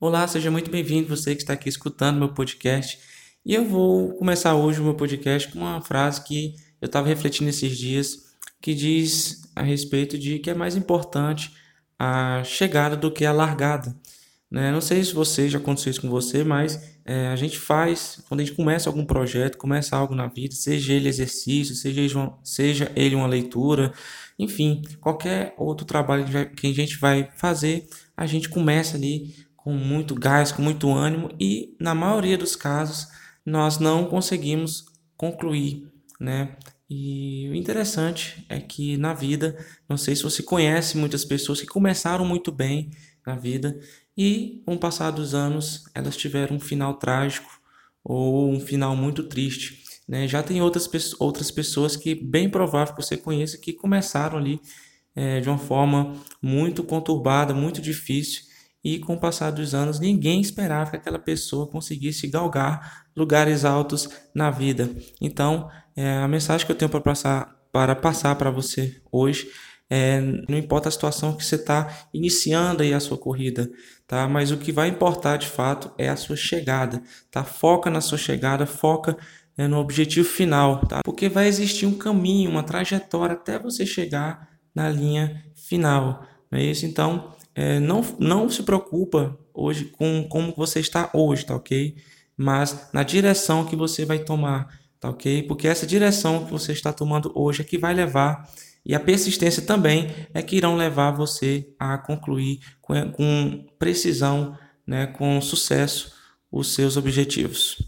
Olá, seja muito bem-vindo, você que está aqui escutando meu podcast. E eu vou começar hoje o meu podcast com uma frase que eu estava refletindo esses dias, que diz a respeito de que é mais importante a chegada do que a largada. Né? Não sei se você já aconteceu isso com você, mas é, a gente faz, quando a gente começa algum projeto, começa algo na vida, seja ele exercício, seja ele uma, seja ele uma leitura, enfim, qualquer outro trabalho que a gente vai fazer, a gente começa ali com muito gás, com muito ânimo e na maioria dos casos nós não conseguimos concluir, né? E o interessante é que na vida, não sei se você conhece muitas pessoas que começaram muito bem na vida e com o passar dos anos elas tiveram um final trágico ou um final muito triste. Né? Já tem outras, outras pessoas que bem provável que você conheça que começaram ali é, de uma forma muito conturbada, muito difícil e com o passar dos anos ninguém esperava que aquela pessoa conseguisse galgar lugares altos na vida. Então, é, a mensagem que eu tenho para passar para passar para você hoje é, não importa a situação que você está iniciando aí a sua corrida, tá? Mas o que vai importar de fato é a sua chegada, tá? Foca na sua chegada, foca é, no objetivo final, tá? Porque vai existir um caminho, uma trajetória até você chegar na linha final, não é isso? Então, é, não, não se preocupa hoje com como você está hoje, tá ok? Mas na direção que você vai tomar, tá ok? Porque essa direção que você está tomando hoje é que vai levar, e a persistência também é que irão levar você a concluir com, com precisão, né, com sucesso, os seus objetivos.